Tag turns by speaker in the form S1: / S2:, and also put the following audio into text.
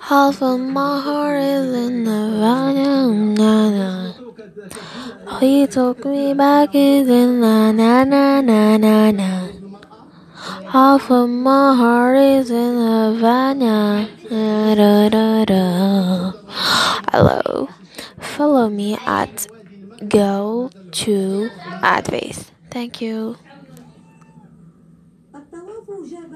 S1: Half of my heart is in Havana. He took me back in na na na na na na. Half of my heart is in Havana. Da, da, da. Hello. Follow me at go to advice. Thank you. الطواف جبل